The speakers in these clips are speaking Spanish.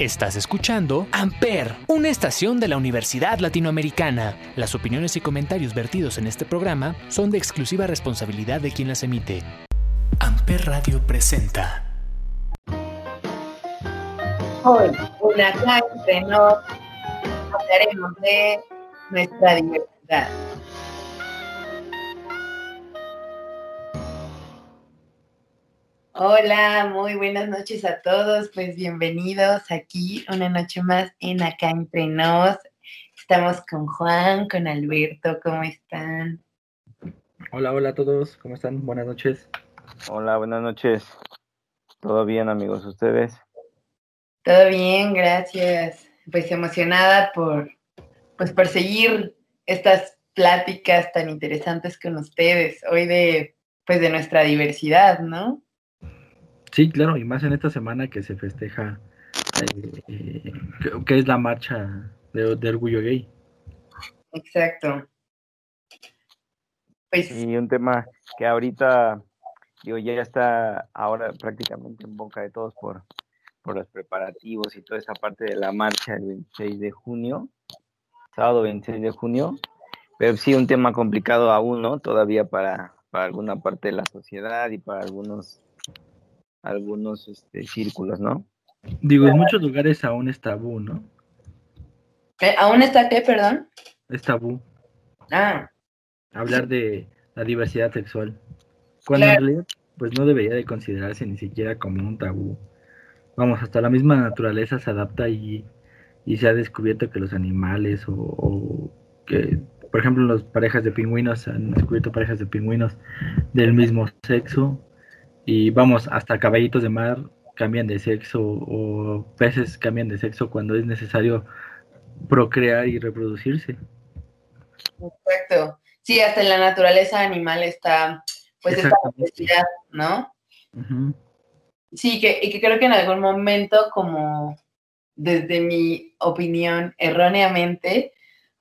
Estás escuchando Amper, una estación de la Universidad Latinoamericana. Las opiniones y comentarios vertidos en este programa son de exclusiva responsabilidad de quien las emite. Amper Radio presenta. Hoy, una clase, nos hablaremos de nuestra diversidad. Hola, muy buenas noches a todos. Pues bienvenidos aquí una noche más en Acá Entre Nos. Estamos con Juan, con Alberto. ¿Cómo están? Hola, hola a todos. ¿Cómo están? Buenas noches. Hola, buenas noches. ¿Todo bien, amigos? ¿Ustedes? Todo bien, gracias. Pues emocionada por, pues, por seguir estas pláticas tan interesantes con ustedes hoy de, pues, de nuestra diversidad, ¿no? Sí, claro, y más en esta semana que se festeja, eh, que, es la marcha de, orgullo gay. Exacto. Pues, y un tema que ahorita, digo, ya está ahora prácticamente en boca de todos por, por los preparativos y toda esa parte de la marcha el 26 de junio, sábado 26 de junio, pero sí un tema complicado aún, ¿no? Todavía para, para alguna parte de la sociedad y para algunos algunos este, círculos, ¿no? Digo, en muchos lugares aún es tabú, ¿no? ¿Aún está qué, perdón? Es tabú. Ah. Hablar de la diversidad sexual. Cuando en realidad, pues no debería de considerarse ni siquiera como un tabú. Vamos, hasta la misma naturaleza se adapta y, y se ha descubierto que los animales o, o que, por ejemplo, las parejas de pingüinos han descubierto parejas de pingüinos del mismo sexo y vamos, hasta caballitos de mar cambian de sexo o peces cambian de sexo cuando es necesario procrear y reproducirse. Perfecto. Sí, hasta en la naturaleza animal está, pues, esta necesidad, ¿no? Sí, que, y que creo que en algún momento, como desde mi opinión, erróneamente,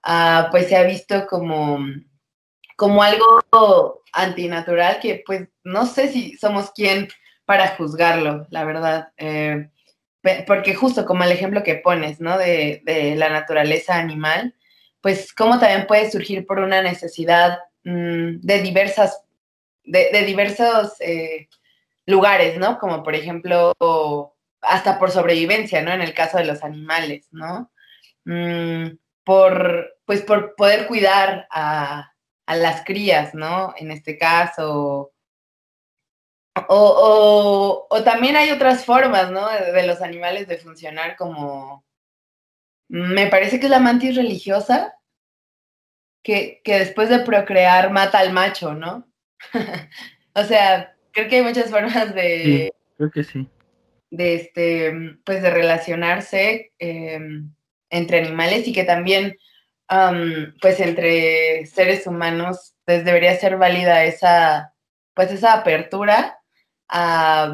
ah, pues se ha visto como, como algo antinatural que pues no sé si somos quien para juzgarlo, la verdad. Eh, porque justo como el ejemplo que pones, ¿no? De, la naturaleza animal, pues cómo también puede surgir por una necesidad mm, de diversas, de, diversos eh, lugares, ¿no? Como por ejemplo, hasta por sobrevivencia, ¿no? En el caso de los animales, ¿no? Mm, por, pues por poder cuidar a, a las crías, ¿no? En este caso. O, o, también hay otras formas, ¿no? De, los animales de funcionar como... Me parece que es la mantis religiosa, que, que después de procrear mata al macho, ¿no? o sea, creo que hay muchas formas de... creo que sí. De este, pues de relacionarse em, entre animales y que también pues entre seres humanos, pues debería ser válida esa, pues esa apertura a,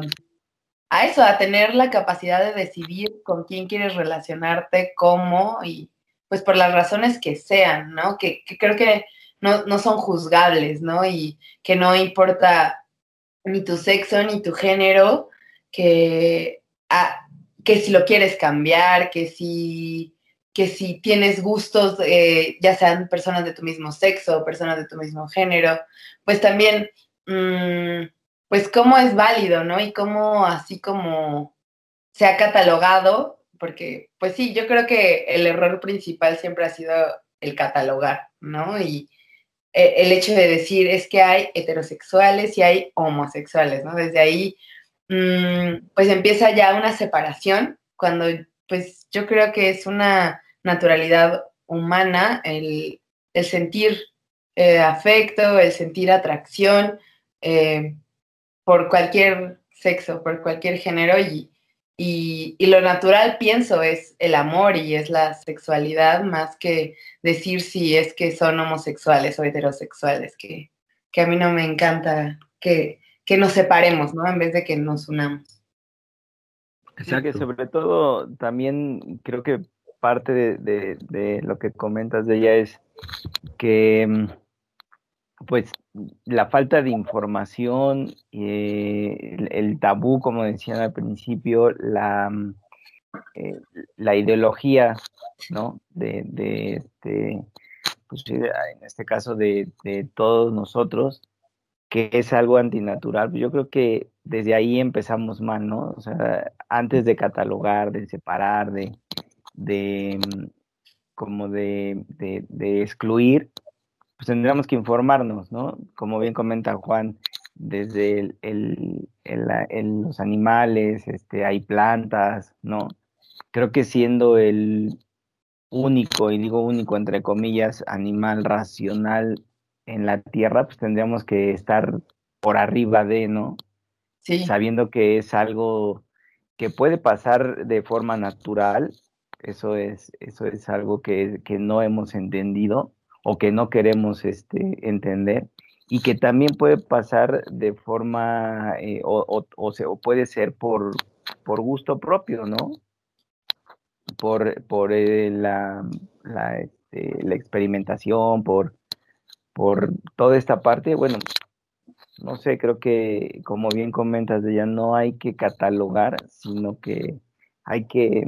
eso, a tener la capacidad de decidir con quién quieres relacionarte, cómo y pues por las razones que sean, ¿no? Que, creo que no, no, son juzgables, ¿no? Y que no importa ni tu sexo ni tu género, que, ah, que si lo quieres cambiar, que si que si tienes gustos, eh, ya sean personas de tu mismo sexo, personas de tu mismo género, pues también, mm, pues cómo es válido, ¿no? Y cómo así como se ha catalogado, porque pues sí, yo creo que el error principal siempre ha sido el catalogar, ¿no? Y eh, el hecho de decir es que hay heterosexuales y hay homosexuales, ¿no? Desde ahí, mm, pues empieza ya una separación cuando pues yo creo que es una naturalidad humana el, sentir eh, afecto, el sentir atracción eh, por cualquier sexo, por cualquier género y, y, lo natural pienso es el amor y es la sexualidad más que decir si es que son homosexuales o heterosexuales, que, que a mí no me encanta que, que nos separemos, ¿no? En vez de que nos unamos. Exacto. que sobre todo también creo que parte de, de, lo que comentas de ella es que mm, pues la falta de información, eh, el, tabú, como decían al principio, la, mm, eh, la ideología, ¿no? De, de, pues, en este caso de, de, todos nosotros, que es algo antinatural. Yo creo que desde ahí empezamos mal, ¿no? O sea, antes de catalogar, de separar, de, de como de, de excluir, pues tendríamos que informarnos, ¿no? Como bien comenta Juan, desde el, el, los animales, este, hay plantas, ¿no? Creo que siendo el único, y digo único entre comillas, animal racional en la Tierra, pues tendríamos que estar por arriba de, ¿no? Sí. Sabiendo que es algo que puede pasar de forma natural, eso es, eso es algo que, que no hemos entendido, o que no queremos este, entender y que también puede pasar de forma eh, o, o, puede ser por, por gusto propio, ¿no? Por, por eh, la, la, este, la, experimentación, por, por toda esta parte, bueno, no sé, creo que como bien comentas, ya no hay que catalogar, sino que hay que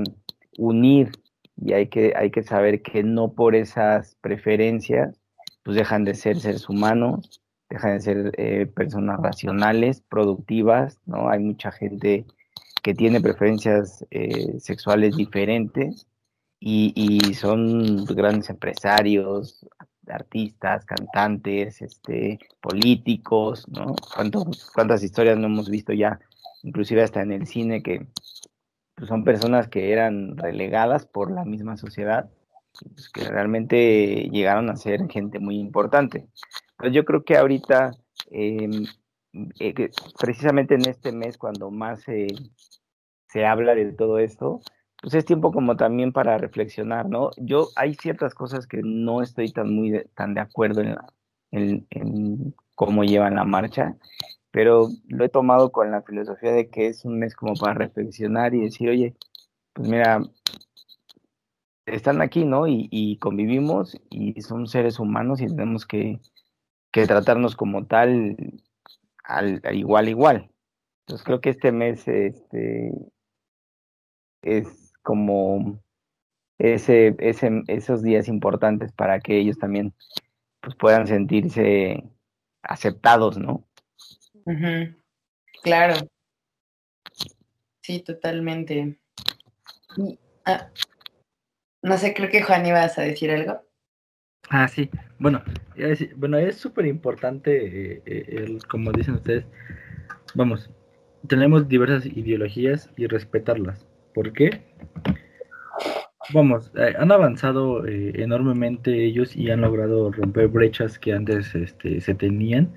unir y hay que, hay que saber que no por esas preferencias pues dejan de ser seres humanos, dejan de ser eh, personas racionales, productivas, ¿no? Hay mucha gente que tiene preferencias eh, sexuales diferentes y, y, son grandes empresarios, artistas, cantantes, este, políticos, ¿no? ¿Cuántas historias no hemos visto ya, inclusive hasta en el cine, que pues, son personas que eran relegadas por la misma sociedad, pues, que realmente llegaron a ser gente muy importante. Pero yo creo que ahorita, em, eh, precisamente en este mes, cuando más se habla de todo esto, pues es tiempo como también para reflexionar, ¿no? Yo hay ciertas cosas que no estoy tan muy tan de acuerdo en, en cómo llevan la marcha pero lo he tomado con la filosofía de que es un mes como para reflexionar y decir, oye, pues mira, están aquí, ¿no? Y, convivimos y son seres humanos y tenemos que, tratarnos como tal, al, igual, igual. Entonces creo que este mes este, es como ese, ese, esos días importantes para que ellos también pues, puedan sentirse aceptados, ¿no? Claro. Sí, totalmente. Ah, no sé, creo que Juan ibas a decir algo. Ah, sí. Bueno, bueno es súper importante, eh, eh, como dicen ustedes, vamos, tenemos diversas ideologías y respetarlas. ¿Por qué? Vamos, eh, han avanzado enormemente ellos y han logrado romper brechas que antes este, se tenían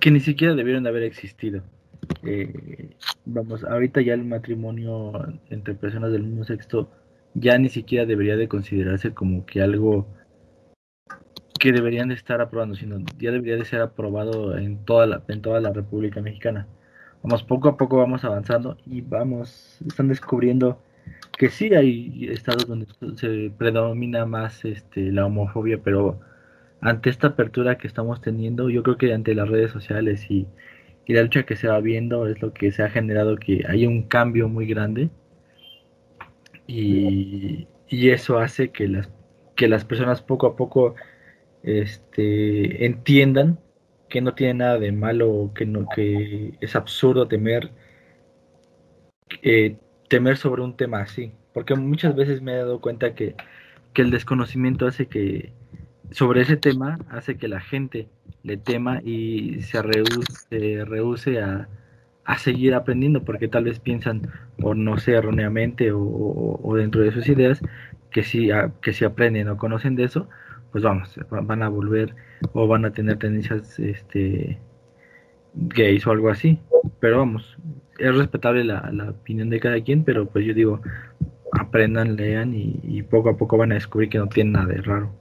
que ni siquiera debieron de haber existido. Eh, vamos, ahorita ya el matrimonio entre personas del mismo sexo ya ni siquiera debería de considerarse como que algo que deberían de estar aprobando, sino ya debería de ser aprobado en toda la, en toda la República Mexicana. Vamos, poco a poco vamos avanzando y vamos, están descubriendo que sí hay estados donde se predomina más este, la homofobia, pero ante esta apertura que estamos teniendo, yo creo que ante las redes sociales y, la lucha que se va viendo es lo que se ha generado que hay un cambio muy grande. Y, eso hace que las, que las personas poco a poco este, entiendan que no tiene nada de malo, que, no, que es absurdo temer, eh, temer sobre un tema así, porque muchas veces me he dado cuenta que, que el desconocimiento hace que, sobre ese tema hace que la gente le tema y se rehúse, a, seguir aprendiendo porque tal vez piensan, o no sé, erróneamente o, dentro de sus ideas, que si, que si aprenden o conocen de eso, pues vamos, van a volver o van a tener tendencias este, gays o algo así. Pero vamos, es respetable la, la opinión de cada quien, pero pues yo digo, aprendan, lean y, y poco a poco van a descubrir que no tienen nada de raro.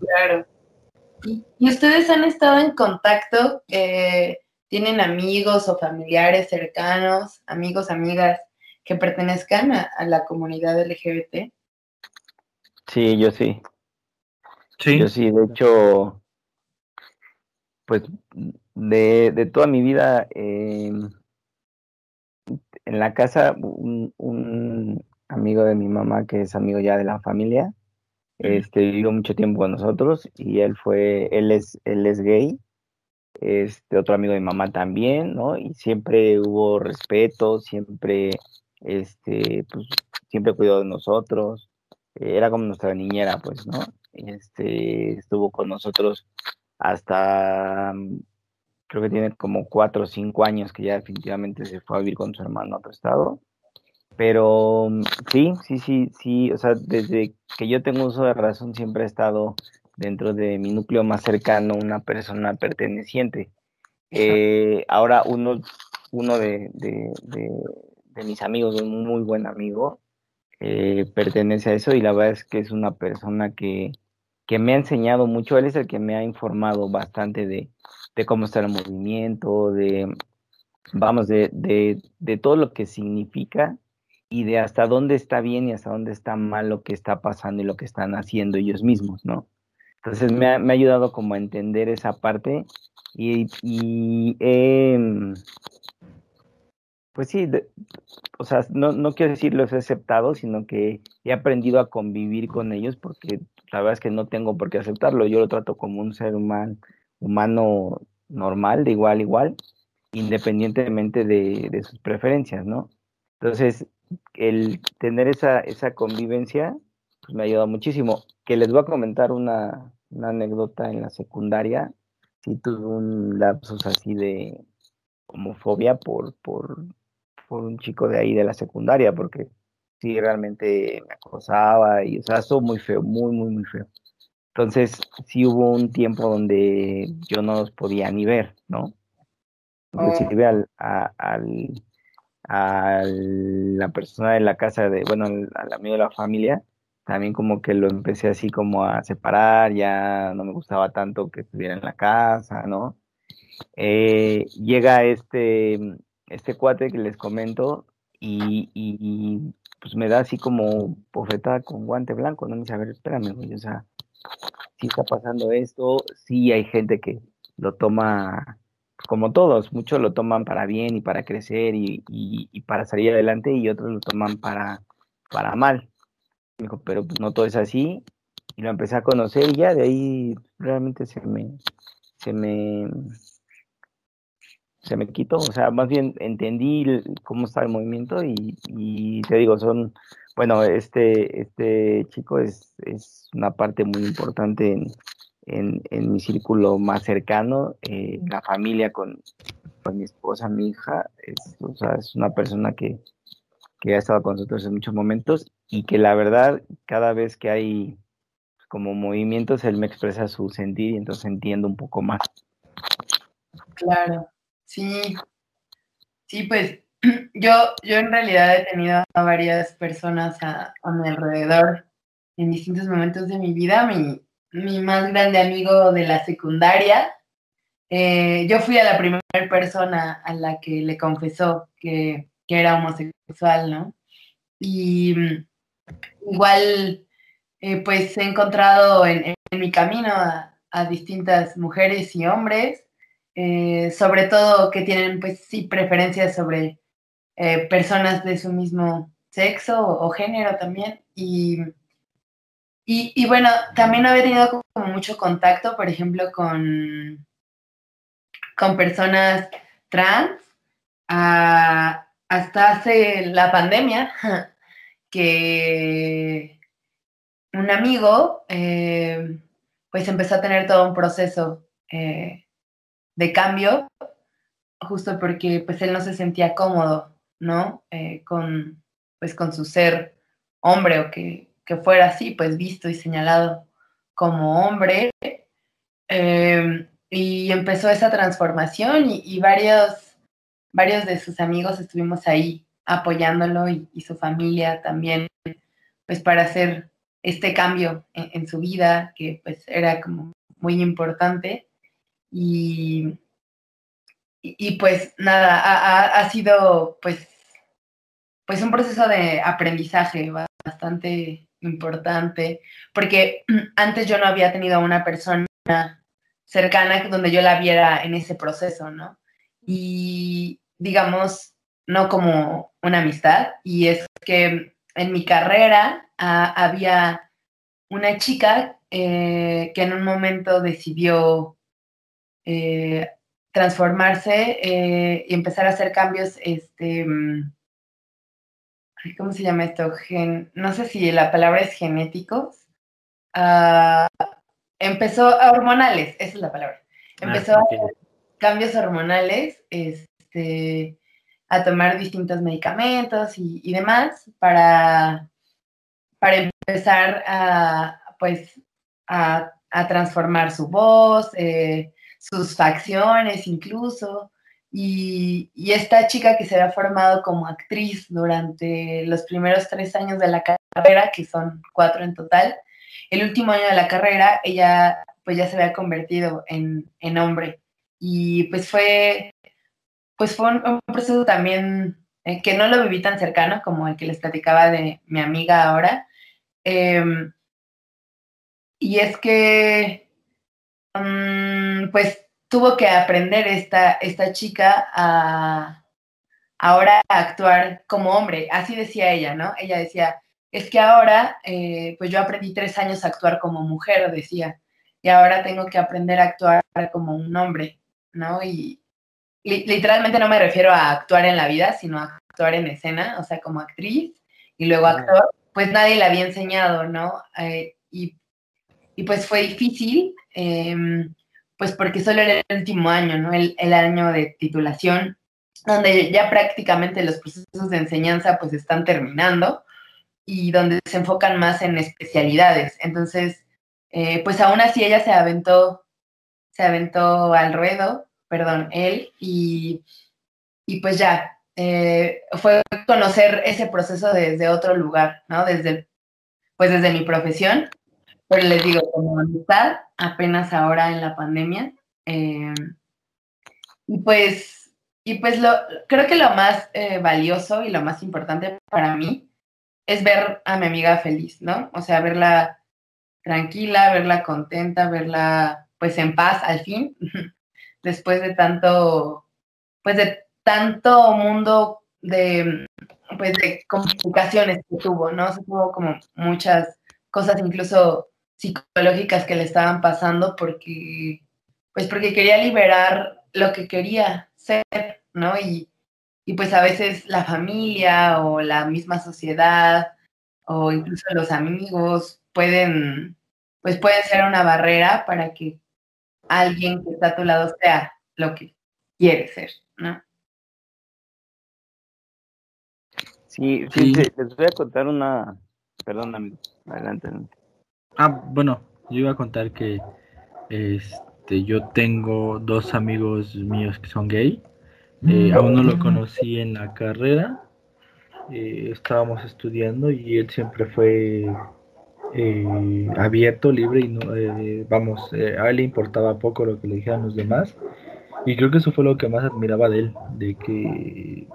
Claro. ¿Y, ustedes han estado en contacto? Eh, ¿Tienen amigos o familiares cercanos, amigos, amigas que pertenezcan a, la comunidad LGBT? Sí, yo sí. Sí. Yo sí, de hecho, pues de, toda mi vida em, en la casa, un, un, amigo de mi mamá, que es amigo ya de la familia. Este, vivió mucho tiempo con nosotros y él fue, él es, él es gay. Este, otro amigo de mi mamá también, ¿no? Y siempre hubo respeto, siempre, este, pues, siempre cuidó de nosotros. Era como nuestra niñera, pues, ¿no? Este, estuvo con nosotros hasta, creo que tiene como cuatro o cinco años que ya definitivamente se fue a vivir con su hermano a otro estado. Pero sí, sí, sí, sí, o sea, desde que yo tengo uso de razón siempre he estado dentro de mi núcleo más cercano una persona perteneciente. Eh, ahora uno, uno de, de, de, mis amigos, un muy buen amigo, eh, pertenece a eso y la verdad es que es una persona que, que me ha enseñado mucho, él es el que me ha informado bastante de, de cómo está el movimiento, de, vamos, de, de, de todo lo que significa y de hasta dónde está bien y hasta dónde está mal lo que está pasando y lo que están haciendo ellos mismos, ¿no? Entonces me ha, me ha ayudado como a entender esa parte y, y pues sí, o sea, no, no quiero decir los he aceptado, sino que he aprendido a convivir con ellos porque la verdad es que no tengo por qué aceptarlo, yo lo trato como un ser humano, humano normal, de igual a igual, independientemente de, de sus preferencias, ¿no? Entonces, el tener esa, esa convivencia pues me ha ayudado muchísimo. Que les voy a comentar una, una anécdota en la secundaria. Sí tuve un lapsus así de homofobia por, por, por un chico de ahí de la secundaria, porque sí realmente me acosaba y, o sea, estuvo muy feo, muy, muy, muy feo. Entonces, sí hubo un tiempo donde yo no los podía ni ver, ¿no? Inclusive al, al, a la persona de la casa, de, bueno, al, amigo de la familia, también como que lo empecé así como a separar, ya no me gustaba tanto que estuviera en la casa, ¿no? Eh, llega este, este cuate que les comento y, pues me da así como bofetada con guante blanco, ¿no? Me dice, a ver, espérame, o sea, si está pasando esto, sí hay gente que lo toma como todos, muchos lo toman para bien y para crecer y, para salir adelante y otros lo toman para, para mal. Dijo, pero pues, no todo es así. Y lo empecé a conocer y ya de ahí realmente se me, se me, se me quitó. O sea, más bien entendí cómo está el movimiento y, y te digo, son, bueno, este, este chico es, es una parte muy importante en, en, en mi círculo más cercano, eh, la familia con, con, mi esposa, mi hija, es, o sea, es una persona que, que ha estado con nosotros en muchos momentos y que la verdad, cada vez que hay como movimientos, él me expresa su sentir y entonces entiendo un poco más. Claro, sí, sí, pues yo, yo en realidad he tenido a varias personas a, a mi alrededor en distintos momentos de mi vida. Mi, mi más grande amigo de la secundaria. Eh, yo fui a la primera persona a la que le confesó que, era homosexual, ¿no? Y mm, igual, eh, pues he encontrado en, mi camino a, distintas mujeres y hombres, eh, sobre todo que tienen, pues sí, preferencias sobre personas de su mismo sexo o género también. Y y, bueno, también había tenido como mucho contacto, por ejemplo, con, con personas trans hasta hace la pandemia, que un amigo eh, pues empezó a tener todo un proceso eh, de cambio, justo porque pues él no se sentía cómodo, ¿no? Eh, con, pues con su ser hombre o que que fuera así, pues visto y señalado como hombre. Em, y empezó esa transformación y, varios, varios de sus amigos estuvimos ahí apoyándolo y, su familia también, pues para hacer este cambio en, su vida, que pues era como muy importante. Y, y, pues nada, ha, ha, sido pues, pues un proceso de aprendizaje bastante importante, porque antes yo no había tenido a una persona cercana donde yo la viera en ese proceso, ¿no? Y digamos, no como una amistad, y es que en mi carrera había una chica eh, que en un momento decidió eh, transformarse eh, y empezar a hacer cambios, este, ¿cómo se llama esto? no sé si la palabra es genéticos. Ah, empezó a hormonales, esa es la palabra. Ah, empezó a hacer cambios hormonales, este, a tomar distintos medicamentos y, demás para, para empezar a, pues, a, transformar su voz, eh, sus facciones incluso. Y, esta chica que se había formado como actriz durante los primeros tres años de la carrera, que son cuatro en total, el último año de la carrera, ella pues ya se había convertido en, en hombre. Y pues fue pues fue un, proceso también eh, que no lo viví tan cercano como el que les platicaba de mi amiga ahora. Em, y es que, mm, pues, tuvo que aprender esta, esta chica a ahora actuar como hombre. Así decía ella, ¿no? Ella decía, es que ahora, eh, pues yo aprendí tres años a actuar como mujer, decía, y ahora tengo que aprender a actuar como un hombre, ¿no? Y, literalmente no me refiero a actuar en la vida, sino a actuar en escena, o sea, como actriz y luego actor, pues nadie le había enseñado, ¿no? Eh, y, pues fue difícil, em, pues porque solo era el último año, ¿no? El, el, año de titulación, donde ya prácticamente los procesos de enseñanza pues están terminando y donde se enfocan más en especialidades. Entonces, eh, pues aún así ella se aventó, se aventó al ruedo perdón, él, y, pues ya, eh, fue conocer ese proceso desde otro lugar, ¿no? Desde, pues desde mi profesión, pero les digo, como amistad, apenas ahora en la pandemia. Eh, y pues, y pues lo, creo que lo más eh, valioso y lo más importante para mí es ver a mi amiga feliz, ¿no? O sea, verla tranquila, verla contenta, verla pues en paz al fin. después de tanto, pues de tanto mundo de, pues de complicaciones que tuvo, ¿no? Se tuvo como muchas cosas incluso psicológicas que le estaban pasando porque, pues porque quería liberar lo que quería ser, ¿no? Y, y pues a veces la familia o la misma sociedad o incluso los amigos pueden, pues pueden ser una barrera para que alguien que está a tu lado sea lo que quiere ser, ¿no? Sí, sí, les voy a contar una, perdón, adelante. Ah, bueno, yo iba a contar que este, yo tengo dos amigos míos que son gay. Eh, a uno lo conocí en la carrera, eh, estábamos estudiando y él siempre fue eh, abierto, libre y no, eh, vamos, a él le importaba poco lo que le dijeran los demás. Y creo que eso fue lo que más admiraba de él, de que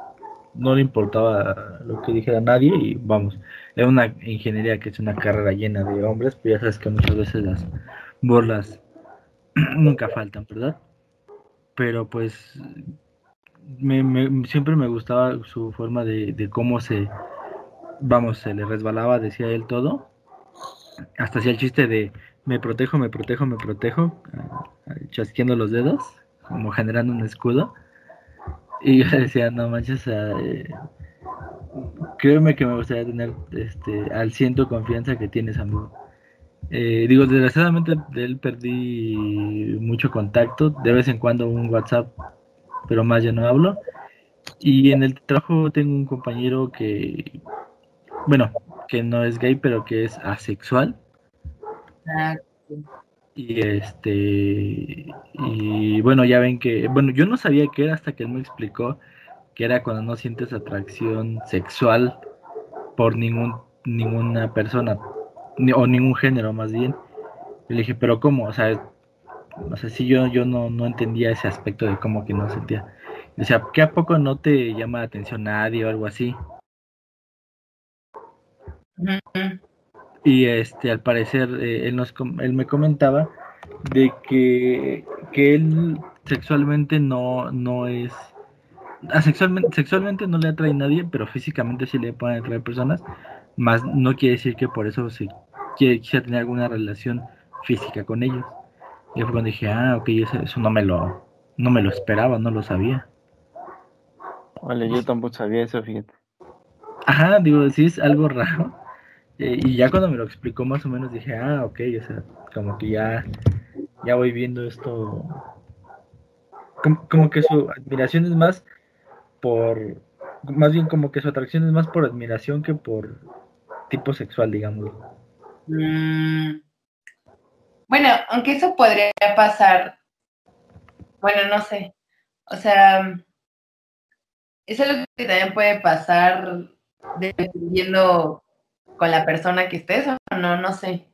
no le importaba lo que dijera nadie y vamos, era una ingeniería que es una carrera llena de hombres, pero ya sabes que muchas veces las burlas nunca faltan, ¿verdad? Pero pues me, siempre me gustaba su forma de, de cómo se, vamos, se le resbalaba, decía él todo hasta hacía el chiste de me protejo, me protejo, me protejo, chasqueando los dedos, como generando un escudo. Y yo decía, no manches, eh, créeme que me gustaría tener este, al ciento confianza que tienes, amigo. Eh, digo, desgraciadamente de él perdí mucho contacto, de vez en cuando un WhatsApp, pero más ya no hablo. Y en el trabajo tengo un compañero que, bueno, que no es gay, pero que es asexual. Ah, y este, y bueno, ya ven que, bueno, yo no sabía qué era hasta que él me explicó que era cuando no sientes atracción sexual por ningún, ninguna persona, o ningún género más bien. Y le dije, pero ¿cómo? O sea, o sea, sí, yo, yo no, no entendía ese aspecto de cómo que no sentía. Decía, ¿qué a poco no te llama la atención nadie o algo así? Y este, al parecer, eh, él, nos, él me comentaba de que, que él sexualmente no, no es. Sexualmente, sexualmente no le atrae a nadie, pero físicamente sí le pueden atraer personas. Más no quiere decir que por eso se quiere, quisiera tener alguna relación física con ellos. Y fue cuando dije, ah, ok, eso, eso no me lo, no me lo esperaba, no lo sabía. Vale, yo tampoco sabía eso, fíjate. Ajá, digo, sí es algo raro. Eh, y ya cuando me lo explicó más o menos dije, ah, ok, o sea, como que ya, ya voy viendo esto. Como, que su admiración es más por, más bien como que su atracción es más por admiración que por tipo sexual, digamos. Mm. Bueno, aunque eso podría pasar, bueno, no sé, o sea, eso es lo que también puede pasar dependiendo con la persona que estés o no, no sé.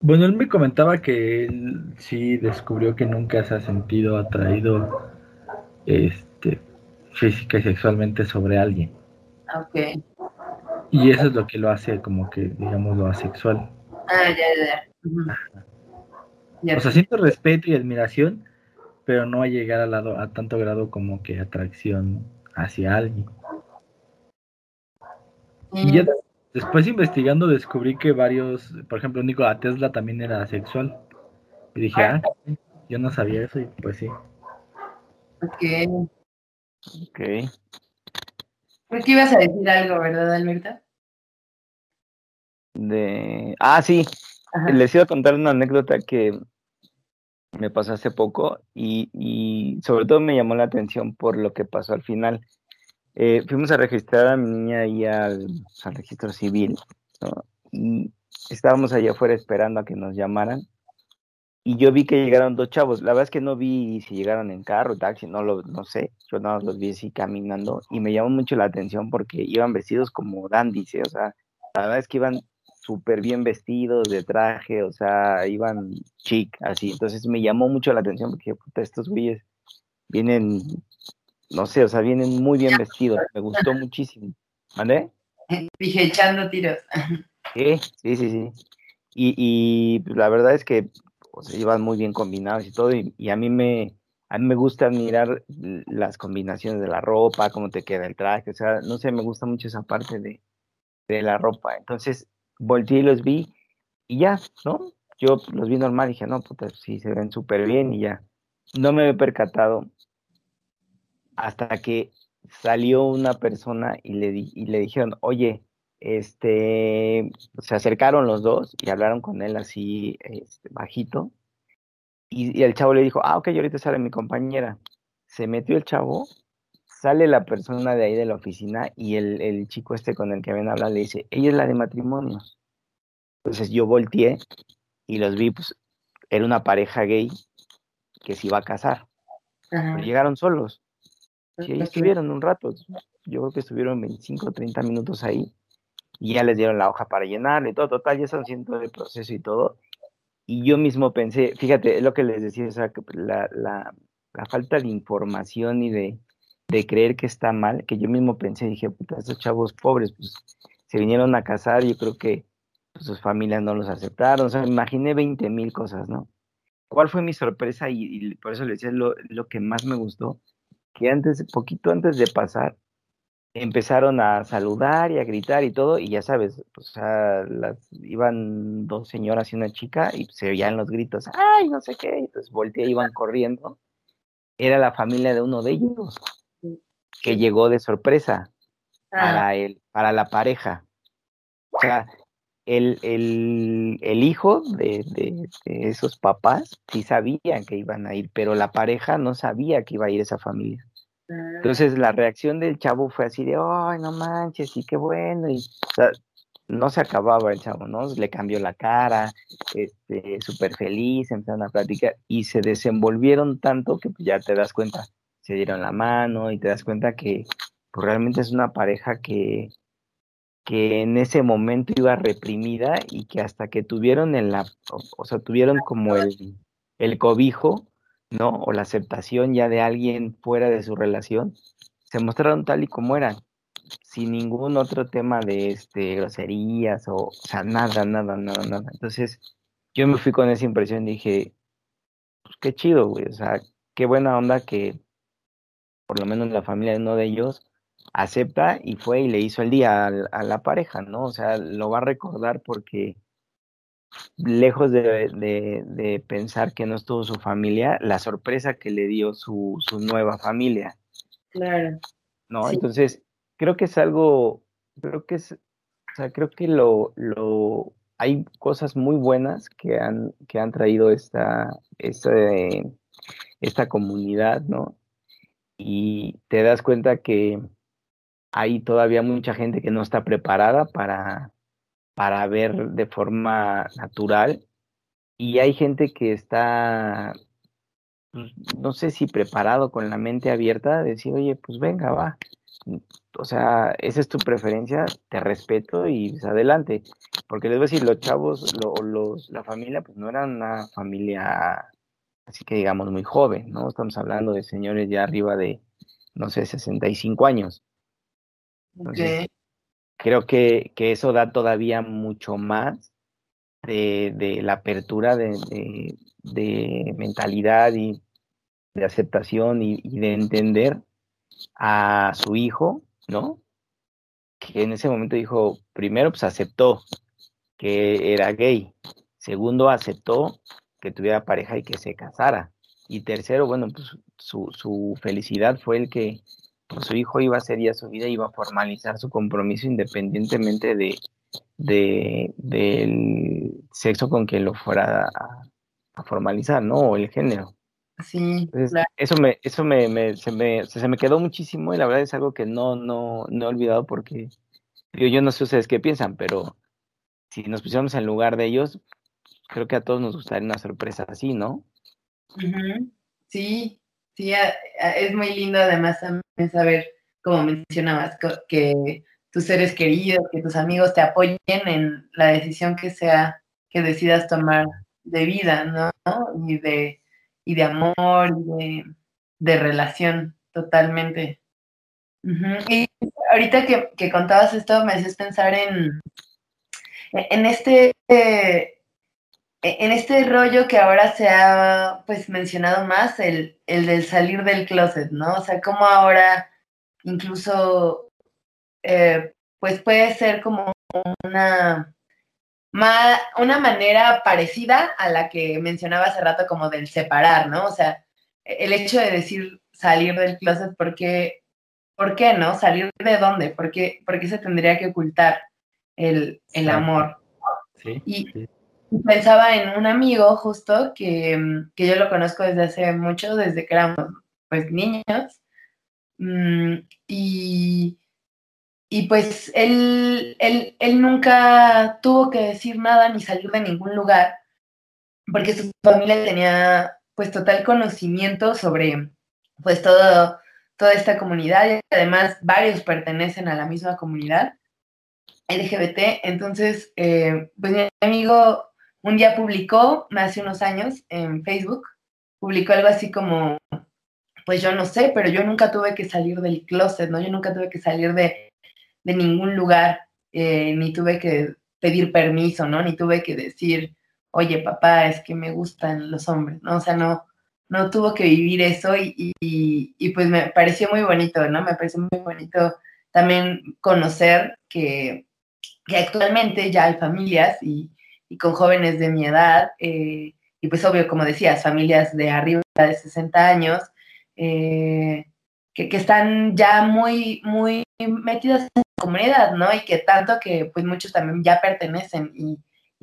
Bueno, él me comentaba que él sí descubrió que nunca se ha sentido atraído este, física y sexualmente sobre alguien. Ok. Y eso es lo que lo hace como que, digamos, lo asexual. Ah, ya, ya. O sea, siento respeto y admiración, pero no a llegar a, lado, a tanto grado como que atracción hacia alguien. Y ya después investigando descubrí que varios, por ejemplo, Nikola Tesla también era asexual. Y dije, ah, yo no sabía eso y pues sí. Ok. Ok. Pues que ibas a decir algo, ¿verdad, Alberta? De... Ah, sí. Les iba a contar una anécdota que me pasó hace poco y, y, sobre todo me llamó la atención por lo que pasó al final. Eh, fuimos a registrar a mi niña ahí al, registro civil y estábamos allá afuera esperando a que nos llamaran y yo vi que llegaron dos chavos. La verdad es que no vi si llegaron en carro, taxi, no lo no sé. Yo nada más los vi así caminando y me llamó mucho la atención porque iban vestidos como dandies, ¿eh? o sea, la verdad es que iban súper bien vestidos de traje, o sea, iban chic, así. Entonces me llamó mucho la atención porque puta, estos güeyes vienen, no sé, o sea, vienen muy bien vestidos. Me gustó muchísimo. ¿Vale? Dije echando tiros. Sí, sí, sí, sí. Y, y la verdad es que o sea, iban muy bien combinados y todo, y, a mí me a mí me gusta admirar las combinaciones de la ropa, cómo te queda el traje, o sea, no sé, me gusta mucho esa parte de, de la ropa. Entonces, volteé y los vi y ya, ¿no? Yo los vi normal y dije, no, puta, sí, se ven súper bien y ya. No me he percatado hasta que salió una persona y le, di, y le dijeron, oye, este, se acercaron los dos y hablaron con él así, este, bajito. Y, y, el chavo le dijo, ah, ok, ahorita sale mi compañera. Se metió el chavo, sale la persona de ahí de la oficina y el, el chico este con el que habían hablado le dice, ella es la de matrimonios. Entonces yo volteé y los vi, pues era una pareja gay que se iba a casar. llegaron solos. Y ahí estuvieron un rato. Yo creo que estuvieron 25 o 30 minutos ahí. Y ya les dieron la hoja para llenar y todo. Total, ya están haciendo el proceso y todo. Y yo mismo pensé, fíjate, es lo que les decía, o sea, que la, la, la falta de información y de, de creer que está mal, que yo mismo pensé, dije, puta, estos chavos pobres, pues se vinieron a casar, yo creo que pues, sus familias no los aceptaron, o sea, me imaginé 20 mil cosas, ¿no? ¿Cuál fue mi sorpresa? Y, por eso le decía lo, lo, que más me gustó, que antes, poquito antes de pasar, empezaron a saludar y a gritar y todo, y ya sabes, pues, o sea, las, iban dos señoras y una chica, y se oían los gritos, ay, no sé qué, entonces volteé, iban corriendo, era la familia de uno de ellos, que llegó de sorpresa para, el, para la pareja. O sea, el, el, el hijo de, de, esos papás sí sabían que iban a ir, pero la pareja no sabía que iba a ir esa familia. Entonces la reacción del chavo fue así de, ay, no manches, y qué bueno, y o sea, no se acababa el chavo, ¿no? Le cambió la cara, este, súper feliz, empezaron a platicar y se desenvolvieron tanto que ya te das cuenta, se dieron la mano y te das cuenta que pues, realmente es una pareja que, que en ese momento iba reprimida y que hasta que tuvieron en la, o, sea, tuvieron como el, el cobijo, ¿no? O la aceptación ya de alguien fuera de su relación, se mostraron tal y como eran, sin ningún otro tema de este groserías o, o sea, nada, nada, nada, nada. Entonces, yo me fui con esa impresión y dije, pues qué chido, güey, o sea, qué buena onda que por lo menos la familia de uno de ellos, acepta y fue y le hizo el día a, la pareja, ¿no? O sea, lo va a recordar porque lejos de, pensar que no estuvo su familia, la sorpresa que le dio su, nueva familia. Claro. ¿No? Entonces, creo que es algo, creo que es, o sea, creo que lo, lo, hay cosas muy buenas que han, que han traído esta, esta, esta comunidad, ¿no? Y te das cuenta que hay todavía mucha gente que no está preparada para, para ver de forma natural y hay gente que está, pues, no sé si preparado con la mente abierta, de decir, oye, pues venga, va. O sea, esa es tu preferencia, te respeto y pues, adelante. Porque les voy a decir, los chavos, los, la familia, pues no eran una familia, así que digamos, muy joven, ¿no? Estamos hablando de señores ya arriba de, no sé, 65 años. Creo que, eso da todavía mucho más de, la apertura de, mentalidad y de aceptación y, de entender a su hijo, ¿no? Que en ese momento dijo, primero, pues aceptó que era gay. Segundo, aceptó que tuviera pareja y que se casara. Y tercero, bueno, pues su, su felicidad fue el que su hijo iba a ser ya su vida, iba a formalizar su compromiso independientemente de, del sexo con que lo fuera a, formalizar, ¿no? O el género. Sí, Eso, me, eso me, se, me, se, me quedó muchísimo y la verdad es algo que no, no, no he olvidado porque yo, yo no sé ustedes qué piensan, pero si nos pusiéramos en lugar de ellos, creo que a todos nos gustaría una sorpresa así, ¿no? Sí, Sí, es muy lindo además también saber, como mencionabas, que tus seres queridos, que tus amigos te apoyen en la decisión que sea que decidas tomar de vida, ¿no? Y de, y de amor, y de, relación, totalmente. Y ahorita que, contabas esto, me hacías pensar en, en este en este rollo que ahora se ha pues mencionado más, el, el del salir del closet, ¿no? O sea, como ahora incluso eh, pues puede ser como una, una manera parecida a la que mencionaba hace rato como del separar, ¿no? O sea, el hecho de decir salir del closet, ¿por qué, ¿por qué no? ¿Salir de dónde? ¿Por qué, se tendría que ocultar el, el amor? Sí, y, pensaba en un amigo justo que, que, yo lo conozco desde hace mucho, desde que éramos pues niños. Mm, y, y pues él, él, él nunca tuvo que decir nada ni salir de ningún lugar, porque su familia tenía pues total conocimiento sobre pues todo, toda esta comunidad y además varios pertenecen a la misma comunidad LGBT. Entonces, eh, pues mi amigo un día publicó, hace unos años, en Facebook, publicó algo así como, pues yo no sé, pero yo nunca tuve que salir del closet, ¿no? Yo nunca tuve que salir de, ningún lugar, eh, ni tuve que pedir permiso, ¿no? Ni tuve que decir, oye, papá, es que me gustan los hombres, ¿no? O sea, no, no tuvo que vivir eso y, y, pues me pareció muy bonito, ¿no? Me pareció muy bonito también conocer que, que actualmente ya hay familias y, y con jóvenes de mi edad, eh, y pues obvio, como decías, familias de arriba de 60 años, eh, que, están ya muy, muy metidas en la comunidad, ¿no? Y que tanto que pues muchos también ya pertenecen y,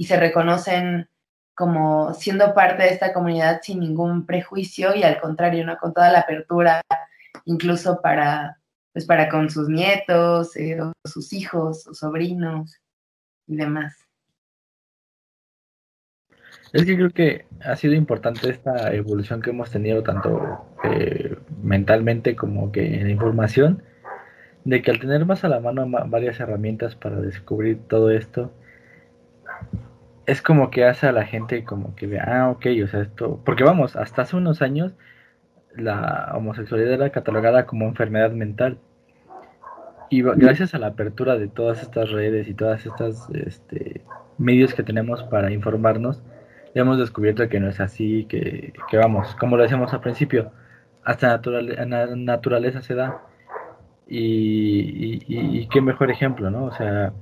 se reconocen como siendo parte de esta comunidad sin ningún prejuicio y al contrario, ¿no? Con toda la apertura, incluso para, pues para con sus nietos, eh, sus hijos, sus sobrinos y demás. Es que creo que ha sido importante esta evolución que hemos tenido tanto eh, mentalmente como que en información, de que al tener más a la mano varias herramientas para descubrir todo esto, es como que hace a la gente como que vea, ah, ok, o sea, esto, porque vamos, hasta hace unos años la homosexualidad era catalogada como enfermedad mental. Y gracias a la apertura de todas estas redes y todas estas este, medios que tenemos para informarnos, hemos descubierto que no es así, que, vamos, como lo decíamos al principio, hasta la naturaleza se da. y, qué mejor ejemplo, ¿no? O sea,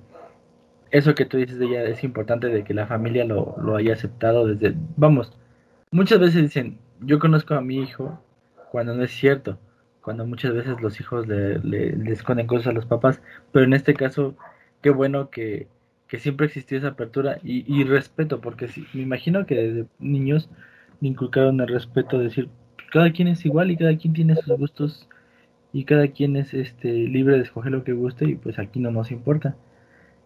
eso que tú dices de ella es importante de que la familia lo, lo haya aceptado desde, vamos, muchas veces dicen, yo conozco a mi hijo cuando no es cierto, cuando muchas veces los hijos le, le, esconden cosas a los papás, pero en este caso, qué bueno que, siempre existió esa apertura y, respeto, porque si, me imagino que desde niños me inculcaron el respeto, de decir, cada quien es igual y cada quien tiene sus gustos y cada quien es este libre de escoger lo que guste y pues aquí no nos importa.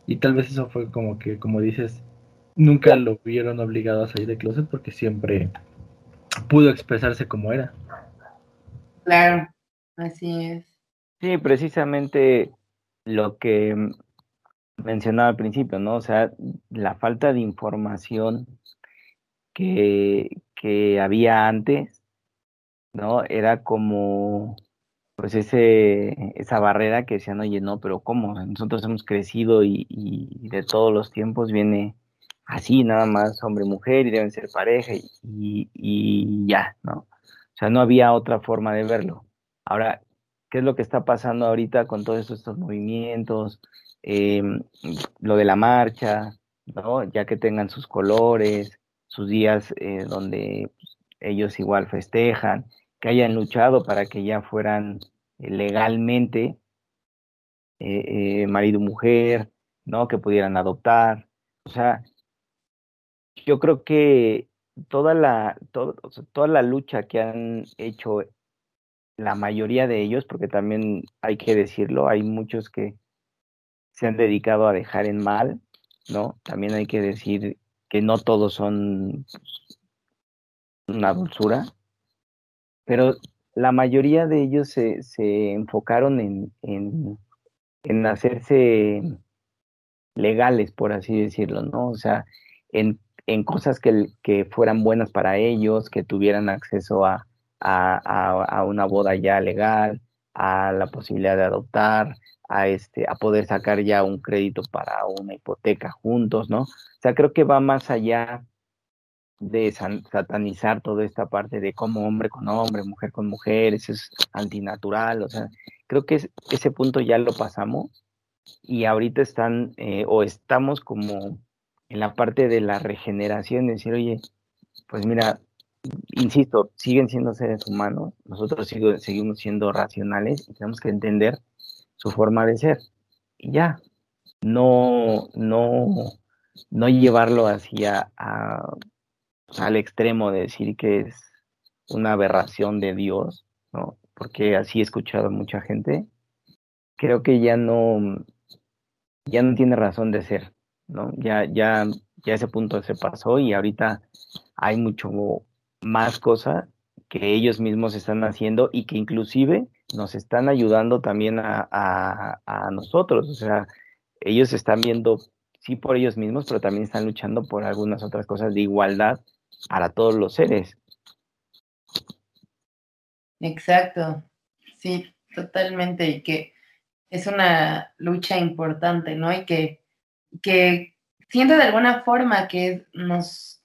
Y tal vez eso fue como que, como dices, nunca lo vieron obligado a salir de closet porque siempre pudo expresarse como era. Claro, así es. Sí, precisamente lo que mencionaba al principio, ¿no? O sea, la falta de información que, que había antes, ¿no? Era como pues ese, esa barrera que decían, oye, no, pero ¿cómo? Nosotros hemos crecido y, de todos los tiempos viene así, nada más hombre-mujer y deben ser pareja y, y, ya, ¿no? O sea, no había otra forma de verlo. Ahora, ¿qué es lo que está pasando ahorita con todos estos movimientos? Em, lo de la marcha, ¿no? Ya que tengan sus colores, sus días eh, donde pues, ellos igual festejan que hayan luchado para que ya fueran eh, legalmente eh, eh, marido y mujer, ¿no? Que pudieran adoptar. O sea, yo creo que toda la, toda la lucha que han hecho la mayoría de ellos, porque también hay que decirlo, hay muchos que se han dedicado a dejar en mal, ¿no? También hay que decir que no todos son una dulzura, pero la mayoría de ellos se, se enfocaron en, en, en, hacerse legales, por así decirlo, ¿no? O sea, en, en cosas que, que, fueran buenas para ellos, que tuvieran acceso a, a, a, una boda ya legal, a la posibilidad de adoptar, a, este, a poder sacar ya un crédito para una hipoteca juntos, ¿no? O sea, creo que va más allá de satanizar toda esta parte de como hombre con hombre, mujer con mujer, eso es antinatural, o sea, creo que ese punto ya lo pasamos y ahorita están eh, o estamos como en la parte de la regeneración, de decir, oye, pues mira, insisto, siguen siendo seres humanos, nosotros seguimos siendo racionales y tenemos que entender su forma de ser y ya, no, no, no llevarlo hacia a al extremo de decir que es una aberración de Dios, ¿no? Porque así he escuchado mucha gente, creo que ya no, ya no tiene razón de ser, ¿no? Ya, ya, ya ese punto se pasó y ahorita hay mucho más cosas que ellos mismos están haciendo y que inclusive nos están ayudando también a nosotros, o sea, ellos están viendo sí por ellos mismos, pero también están luchando por algunas otras cosas de igualdad para todos los seres. Exacto, sí, totalmente, y que es una lucha importante, ¿no? Y que, que siento de alguna forma que nos,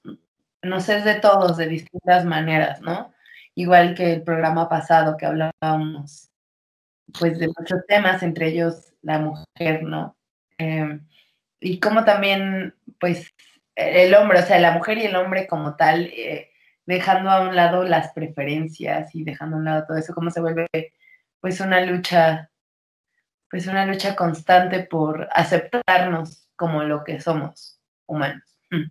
nos es de todos de distintas maneras, ¿no? Igual que el programa pasado que hablábamos, pues de muchos temas, entre ellos la mujer, ¿no? Eh, y como también, pues, el hombre, o sea, la mujer y el hombre como tal, eh, dejando a un lado las preferencias y dejando a un lado todo eso, cómo se vuelve pues una lucha, pues una lucha constante por aceptarnos como lo que somos, humanos. Mm.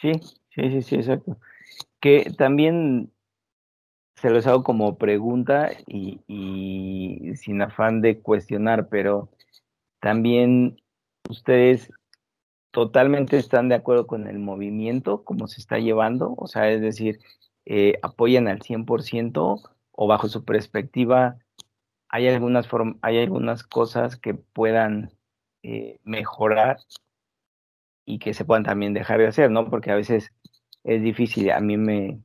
Sí, sí, sí, sí, exacto. Que también se los hago como pregunta y, sin afán de cuestionar, pero también ustedes totalmente están de acuerdo con el movimiento, como se está llevando, o sea, es decir, eh, apoyan al 100% o bajo su perspectiva hay algunas, hay algunas cosas que puedan eh, mejorar y que se puedan también dejar de hacer, ¿no? Porque a veces es difícil. A mí me,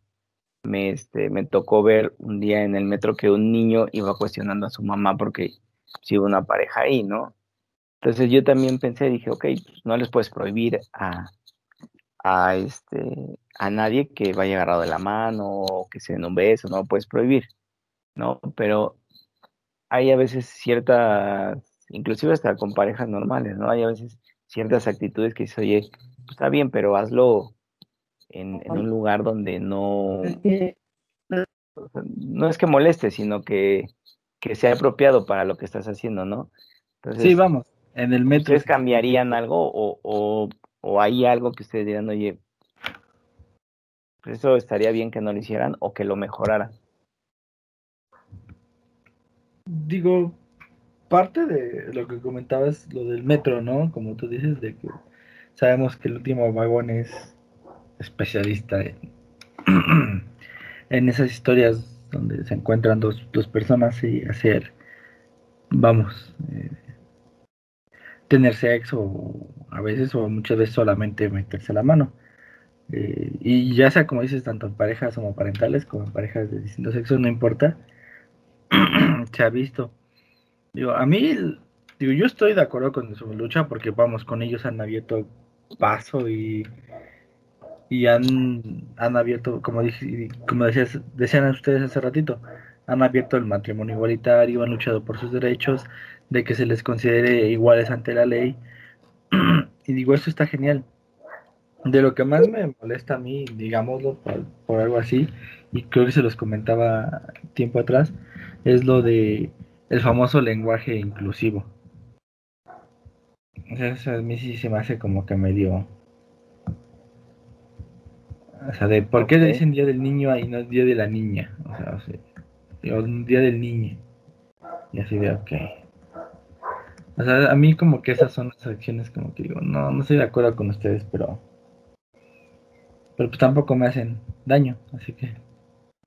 me, este, me tocó ver un día en el metro que un niño iba cuestionando a su mamá porque si hubo una pareja ahí, ¿no? Entonces yo también pensé, dije, ok, pues no les puedes prohibir a, a, este, a nadie que vaya agarrado de la mano o que se den un beso, no lo puedes prohibir, ¿no? Pero hay a veces ciertas, inclusive hasta con parejas normales, ¿no? Hay a veces ciertas actitudes que dice, oye, pues está bien, pero hazlo en, un lugar donde no, no es que moleste, sino que, que sea apropiado para lo que estás haciendo, ¿no? Entonces, sí, vamos, en el metro. ¿Ustedes cambiarían algo o, o, o hay algo que ustedes dirán, oye, eso estaría bien que no lo hicieran o que lo mejoraran? Digo, parte de lo que comentabas, lo del metro, ¿no? Como tú dices, de que sabemos que el último vagón es especialista en, esas historias donde se encuentran dos, dos personas y hacer, vamos, eh, tener sexo a veces o muchas veces solamente meterse la mano. Eh, y ya sea como dices, tanto en parejas homoparentales como en parejas de distintos sexos, no importa, se ha visto. Digo, a mí, digo, yo estoy de acuerdo con su lucha porque vamos, con ellos han abierto paso y, y han, han abierto, como dije, como decías, decían ustedes hace ratito, han abierto el matrimonio igualitario, han luchado por sus derechos, de que se les considere iguales ante la ley. y digo, eso está genial. De lo que más me molesta a mí, digámoslo por, algo así, y creo que se los comentaba tiempo atrás, es lo de el famoso lenguaje inclusivo. Eso a mí sí se me hace como que medio... O sea, de por qué le dicen día del niño y no día de la niña. O sea, o sea, día del niño. Y así de, ok. O sea, a mí como que esas son las acciones como que digo, no, no estoy de acuerdo con ustedes, pero... Pero pues tampoco me hacen daño, así que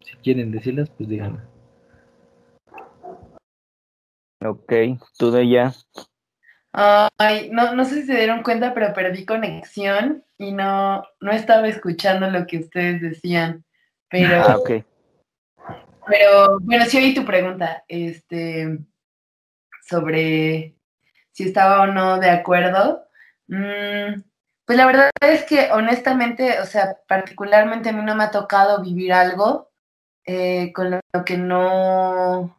si quieren decirlas, pues díganlas. Ok, tú de ya. Ay, no, no sé si se dieron cuenta, pero perdí conexión y no, no estaba escuchando lo que ustedes decían. Pero, ah, ok. Pero bueno, sí oí tu pregunta, este, sobre si estaba o no de acuerdo. Mm, pues la verdad es que honestamente, o sea, particularmente a mí no me ha tocado vivir algo eh, con lo que no,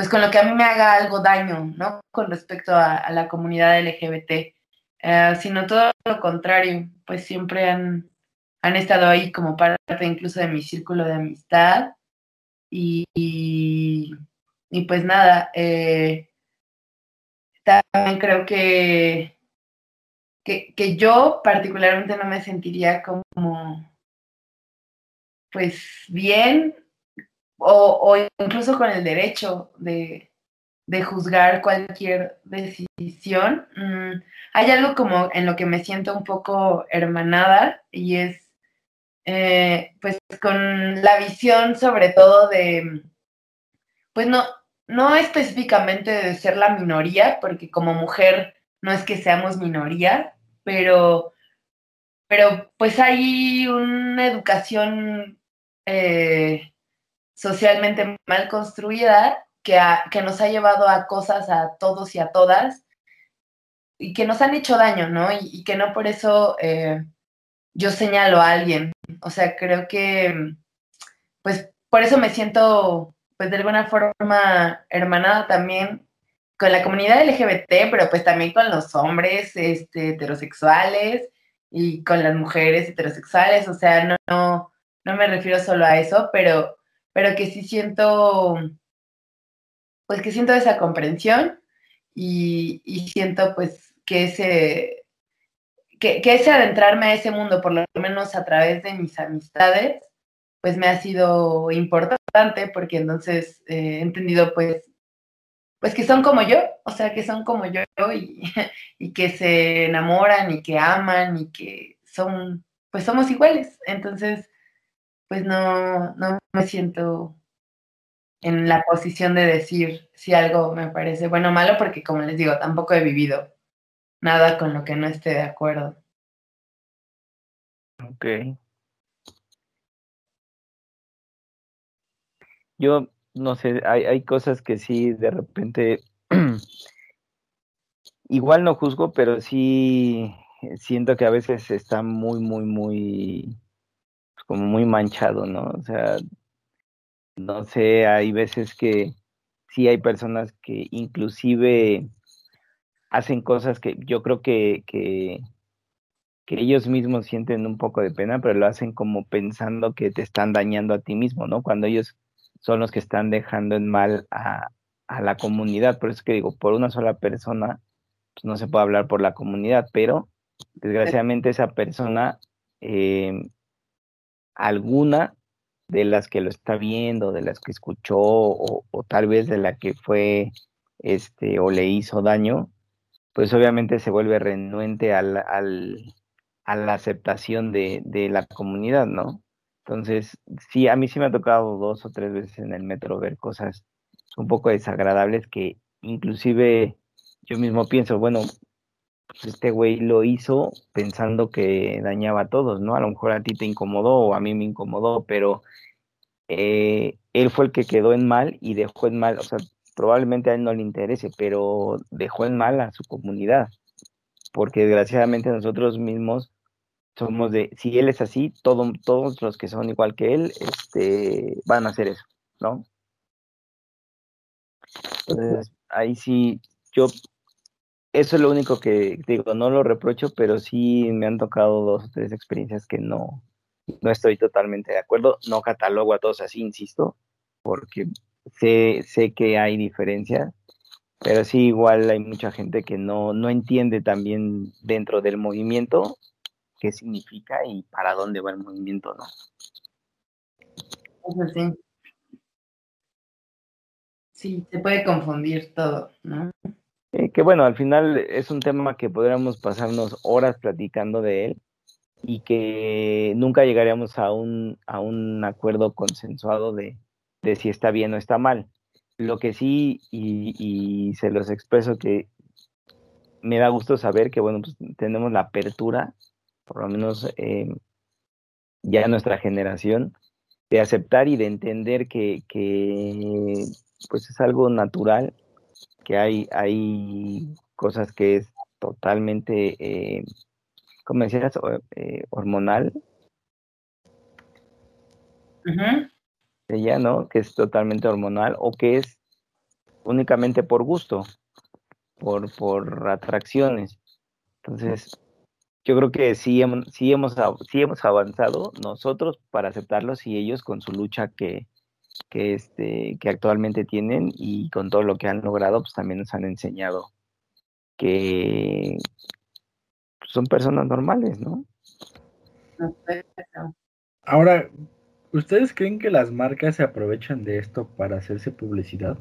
pues con lo que a mí me haga algo daño, ¿no? Con respecto a, la comunidad LGBT, eh, sino todo lo contrario, pues siempre han, han estado ahí como parte incluso de mi círculo de amistad y, y, pues nada, eh, también creo que, que, yo particularmente no me sentiría como, pues bien, o, incluso con el derecho de, juzgar cualquier decisión. Mm, hay algo como en lo que me siento un poco hermanada y es eh, pues con la visión sobre todo de, pues no, no específicamente de ser la minoría, porque como mujer no es que seamos minoría, pero, pero pues hay una educación eh, socialmente mal construida que, que nos ha llevado a cosas a todos y a todas y que nos han hecho daño, ¿no? Y, que no por eso eh, yo señalo a alguien. O sea, creo que, pues, por eso me siento pues de alguna forma hermanada también con la comunidad LGBT, pero pues también con los hombres este, heterosexuales y con las mujeres heterosexuales, o sea, no, no, no me refiero solo a eso, pero, pero que sí siento, pues que siento esa comprensión y, y siento pues que ese, que, ese adentrarme a ese mundo, por lo menos a través de mis amistades, pues me ha sido importante porque entonces eh, he entendido pues, pues que son como yo, o sea, que son como yo y, y que se enamoran y que aman y que son, pues somos iguales. Entonces, pues no, no me siento en la posición de decir si algo me parece bueno o malo, porque como les digo, tampoco he vivido nada con lo que no esté de acuerdo. Ok. yo no sé, hay, hay cosas que sí de repente, igual no juzgo, pero sí siento que a veces está muy, muy, muy, como muy manchado, ¿no? O sea, no sé, hay veces que, sí hay personas que inclusive hacen cosas que yo creo que, que, ellos mismos sienten un poco de pena, pero lo hacen como pensando que te están dañando a ti mismo, ¿no? Cuando ellos son los que están dejando en mal a, a la comunidad. Por eso que digo, por una sola persona, pues no se puede hablar por la comunidad, pero desgraciadamente esa persona, eh, alguna de las que lo está viendo, de las que escuchó o, tal vez de la que fue este o le hizo daño, pues obviamente se vuelve renuente al, al, a la aceptación de, de, la comunidad, ¿no? Entonces, sí, a mí sí me ha tocado dos o tres veces en el metro ver cosas un poco desagradables que inclusive yo mismo pienso, bueno, este güey lo hizo pensando que dañaba a todos, ¿no? A lo mejor a ti te incomodó o a mí me incomodó, pero eh, él fue el que quedó en mal y dejó en mal, o sea, probablemente a él no le interese, pero dejó en mal a su comunidad, porque desgraciadamente nosotros mismos somos de, si él es así, todo, todos los que son igual que él, este, van a hacer eso, ¿no? Entonces, ahí sí, yo, eso es lo único que digo, no lo reprocho, pero sí me han tocado dos o tres experiencias que no, no estoy totalmente de acuerdo. No catalogo a todos así, insisto, porque sé, sé que hay diferencias, pero sí igual hay mucha gente que no, no entiende también dentro del movimiento qué significa y para dónde va el movimiento, ¿no? Eso sí. Sí, se puede confundir todo, ¿no? Eh, que bueno, al final es un tema que podríamos pasarnos horas platicando de él, y que nunca llegaríamos a un, a un acuerdo consensuado de, de si está bien o está mal. Lo que sí, y, se los expreso que me da gusto saber que, bueno, pues tenemos la apertura, por lo menos eh, ya nuestra generación, de aceptar y de entender que, que pues es algo natural, que hay, hay cosas que es totalmente eh, como decías, eh, hormonal. Ella, ¿no? Que es totalmente hormonal o que es únicamente por gusto, por, por atracciones. Entonces, yo creo que sí, hemos, sí, hemos, sí hemos avanzado nosotros para aceptarlos y ellos con su lucha que, que, este, que actualmente tienen y con todo lo que han logrado, pues también nos han enseñado que, son personas normales, ¿no? Ahora, ¿ustedes creen que las marcas se aprovechan de esto para hacerse publicidad?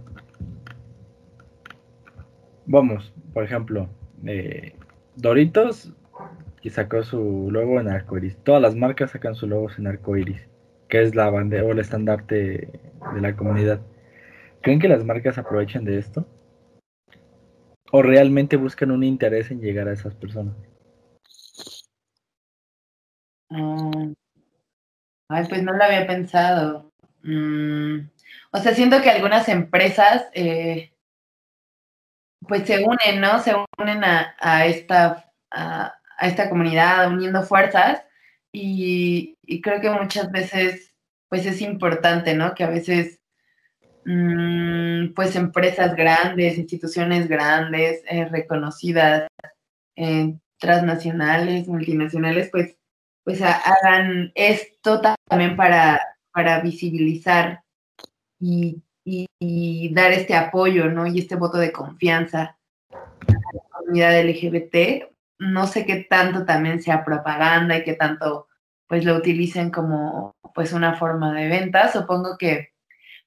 Vamos, por ejemplo, eh, Doritos y sacó su logo en arcoiris. Todas las marcas sacan su logo en arcoiris, que es la bandera o el estandarte de la comunidad. ¿Creen que las marcas aprovechan de esto? ¿O realmente buscan un interés en llegar a esas personas? Mm. Ay, pues no lo había pensado. Mm, o sea, siento que algunas empresas eh, pues se unen, ¿no? Se unen a, a esta, a, esta comunidad, uniendo fuerzas y, creo que muchas veces pues es importante, ¿no? Que a veces mm, pues empresas grandes, instituciones grandes, eh, reconocidas, eh, transnacionales, multinacionales, pues pues hagan esto también para, para visibilizar y, dar este apoyo, ¿no? Y este voto de confianza a la comunidad LGBT. No sé qué tanto también sea propaganda y qué tanto pues lo utilicen como pues una forma de venta. Supongo que,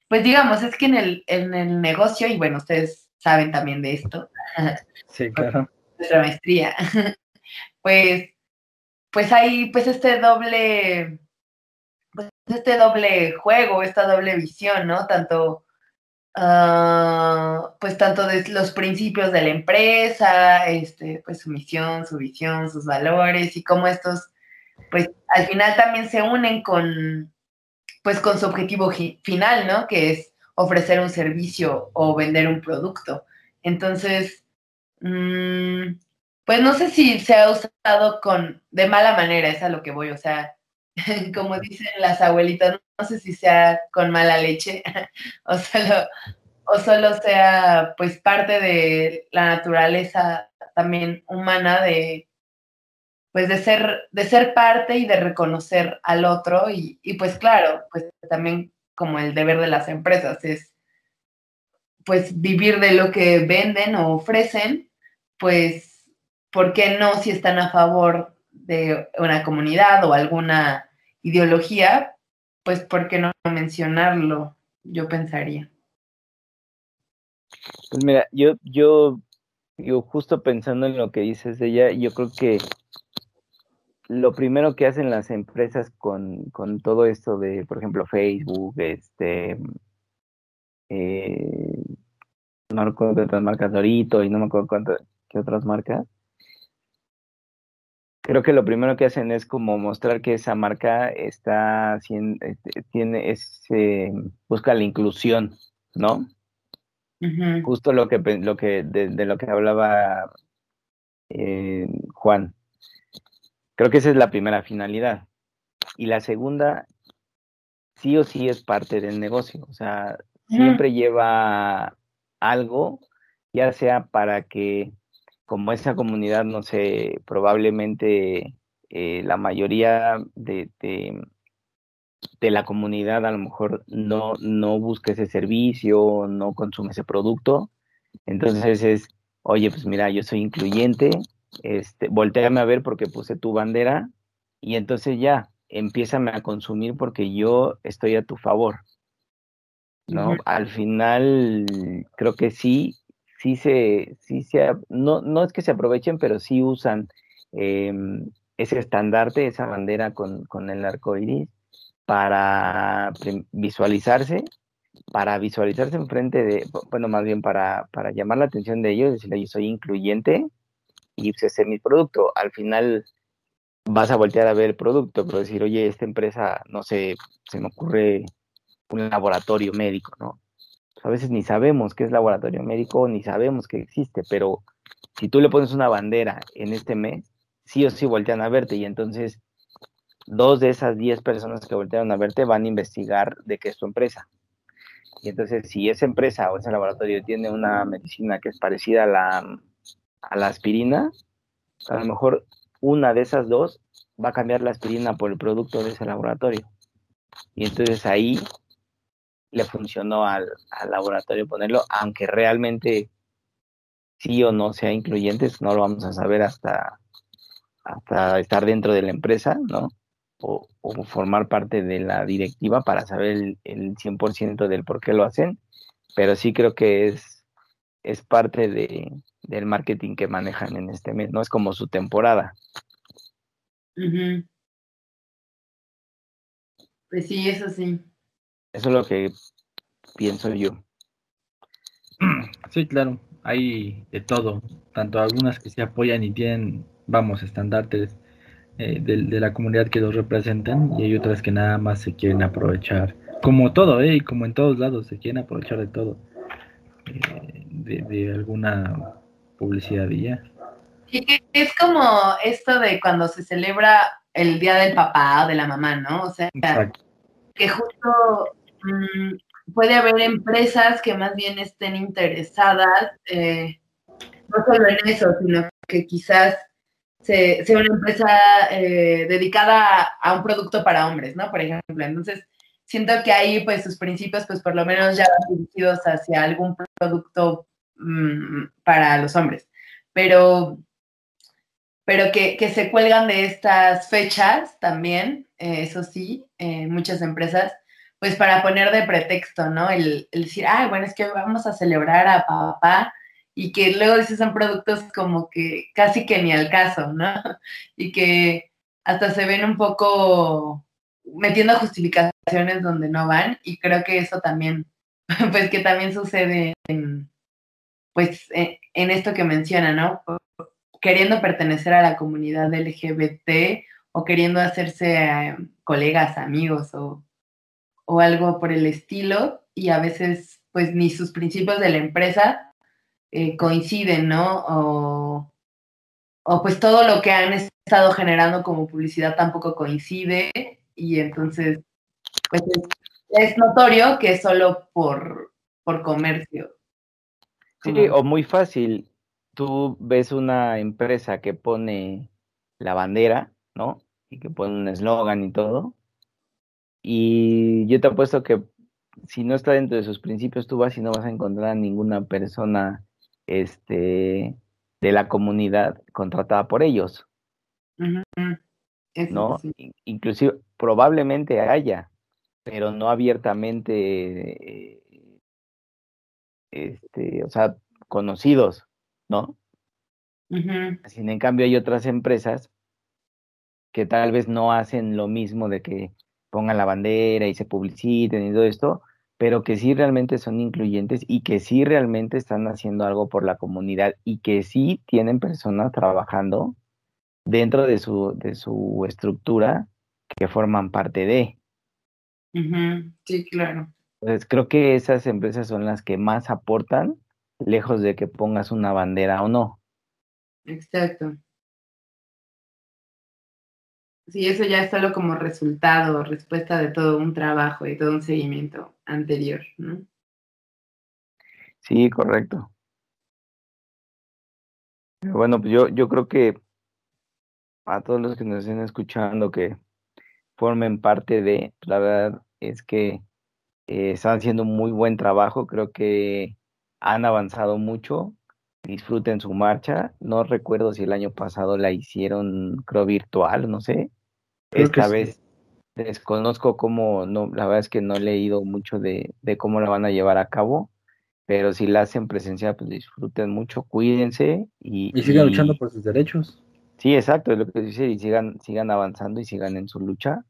pues digamos, es que en el, en el negocio, y bueno, ustedes saben también de esto. Sí, claro. Nuestra maestría. Pues pues hay pues este doble, pues este doble juego, esta doble visión, ¿no? Tanto, uh, pues tanto de los principios de la empresa, este, pues su misión, su visión, sus valores y cómo estos, pues al final también se unen con, pues con su objetivo final, ¿no? Que es ofrecer un servicio o vender un producto. Entonces, mmm, pues no sé si se ha usado con de mala manera, es a lo que voy, o sea, como dicen las abuelitas, no sé si sea con mala leche, o sea, o solo sea pues parte de la naturaleza también humana de pues de ser, de ser parte y de reconocer al otro y, y pues claro, pues también como el deber de las empresas es pues vivir de lo que venden o ofrecen, pues ¿por qué no si están a favor de una comunidad o alguna ideología? Pues ¿por qué no mencionarlo? Yo pensaría. Pues mira, yo, yo, yo justo pensando en lo que dices de ella, yo creo que lo primero que hacen las empresas con, con todo esto de, por ejemplo, Facebook, este, eh, no recuerdo otras marcas, Dorito y no me acuerdo cuántas, qué otras marcas. Creo que lo primero que hacen es como mostrar que esa marca está haciendo, este, tiene, ese, busca la inclusión, ¿no? Justo lo que, lo que de, lo que hablaba eh, Juan. Creo que esa es la primera finalidad. Y la segunda, sí o sí es parte del negocio. O sea, siempre lleva algo, ya sea para que, como esa comunidad, no sé, probablemente eh, la mayoría de, de, la comunidad a lo mejor no, no busque ese servicio, no consume ese producto. Entonces es, oye, pues mira, yo soy incluyente, este, volteame a ver porque puse tu bandera y entonces ya, empiézame a consumir porque yo estoy a tu favor. ¿no? Al final creo que sí, sí se, sí se, no, no es que se aprovechen, pero sí usan em, ese estandarte, esa bandera con, con el arco iris para visualizarse, para visualizarse enfrente de, bueno, más bien para, para llamar la atención de ellos, decirle yo soy incluyente y ese es mi producto. Al final vas a voltear a ver el producto, pero decir, oye, esta empresa, no sé, se me ocurre un laboratorio médico, ¿no? A veces ni sabemos qué es laboratorio médico, ni sabemos que existe, pero si tú le pones una bandera en este mes, sí o sí voltean a verte y entonces dos de esas diez personas que voltearon a verte van a investigar de qué es tu empresa. Y entonces si esa empresa o ese laboratorio tiene una medicina que es parecida a la, a la aspirina, a lo mejor una de esas dos va a cambiar la aspirina por el producto de ese laboratorio. Y entonces ahí le funcionó al, laboratorio ponerlo, aunque realmente sí o no sea incluyente, no lo vamos a saber hasta, hasta estar dentro de la empresa, ¿no? O, formar parte de la directiva para saber el, el 100% del por qué lo hacen, pero sí creo que es, es parte de, del marketing que manejan en este mes, ¿no? Es como su temporada. Pues sí, eso sí. Eso es lo que pienso yo. Sí, claro, hay de todo, tanto algunas que se apoyan y tienen, vamos, estandartes eh, de, la comunidad que los representan y hay otras que nada más se quieren aprovechar, como todo, ¿eh? Y como en todos lados, se quieren aprovechar de todo, eh, de, alguna publicidad y ya. Es como esto de cuando se celebra el Día del Papá o de la Mamá, ¿no? O sea, que justo puede haber empresas que más bien estén interesadas, eh, no solo en eso, sino que quizás sea una empresa eh, dedicada a un producto para hombres, ¿no? Por ejemplo, entonces siento que ahí pues sus principios pues por lo menos ya van dirigidos hacia algún producto mm, para los hombres, pero pero que, se cuelgan de estas fechas también, eh, eso sí, muchas empresas, pues para poner de pretexto, ¿no? El, decir, ay, bueno, es que vamos a celebrar a papá y que luego dices son productos como que casi que ni al caso, ¿no? Y que hasta se ven un poco metiendo justificaciones donde no van y creo que eso también, pues que también sucede en, pues e, en esto que menciona, ¿no? Queriendo pertenecer a la comunidad LGBT o queriendo hacerse eh, colegas, amigos o o algo por el estilo y a veces pues ni sus principios de la empresa eh, coinciden, ¿no? O, o, pues todo lo que han estado generando como publicidad tampoco coincide y entonces pues es, notorio que solo por por comercio. Sí, o muy fácil. Tú ves una empresa que pone la bandera, ¿no? Y que pone un eslogan y todo. Y yo te apuesto que si no está dentro de sus principios, tú vas y no vas a encontrar a ninguna persona este, de la comunidad contratada por ellos. ¿No? Inclusive, probablemente haya, pero no abiertamente, eh, este, o sea, conocidos, ¿no? Sin en cambio hay otras empresas que tal vez no hacen lo mismo de que pongan la bandera y se publiciten y todo esto, pero que sí realmente son incluyentes y que sí realmente están haciendo algo por la comunidad y que sí tienen personas trabajando dentro de su, de su estructura que forman parte de. Sí, claro. Entonces creo que esas empresas son las que más aportan, lejos de que pongas una bandera o no. Exacto. Sí, eso ya es solo como resultado, respuesta de todo un trabajo y todo un seguimiento anterior, ¿no? Sí, correcto. Bueno, pues yo, yo creo que a todos los que nos estén escuchando que formen parte de, la verdad es que eh, están haciendo muy buen trabajo, creo que han avanzado mucho, disfruten su marcha. No recuerdo si el año pasado la hicieron, creo, virtual, no sé. Esta vez desconozco cómo, no, la verdad es que no he leído mucho de, de, cómo la van a llevar a cabo, pero si la hacen presencial, pues disfruten mucho, cuídense y... Y sigan luchando por sus derechos. Sí, exacto, es lo que dice, y sigan, sigan avanzando y sigan en su lucha.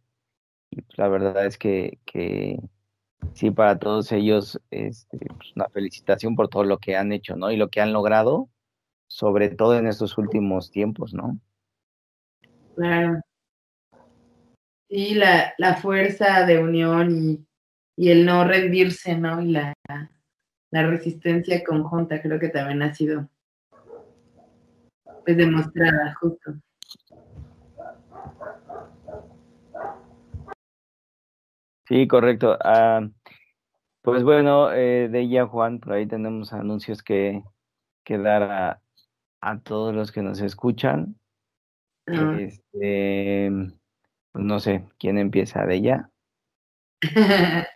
Y pues, la verdad es que, que sí, para todos ellos, este, pues, una felicitación por todo lo que han hecho, ¿no? Y lo que han logrado, sobre todo en estos últimos tiempos, ¿no? Claro. Sí, la, la fuerza de unión y, y, el no rendirse, ¿no? Y la, la resistencia conjunta creo que también ha sido pues demostrada justo. Sí, correcto. Ah, pues bueno, eh, de ella, Juan, por ahí tenemos anuncios que, que dar a, a, todos los que nos escuchan. Este, pues no sé, ¿quién empieza de ella?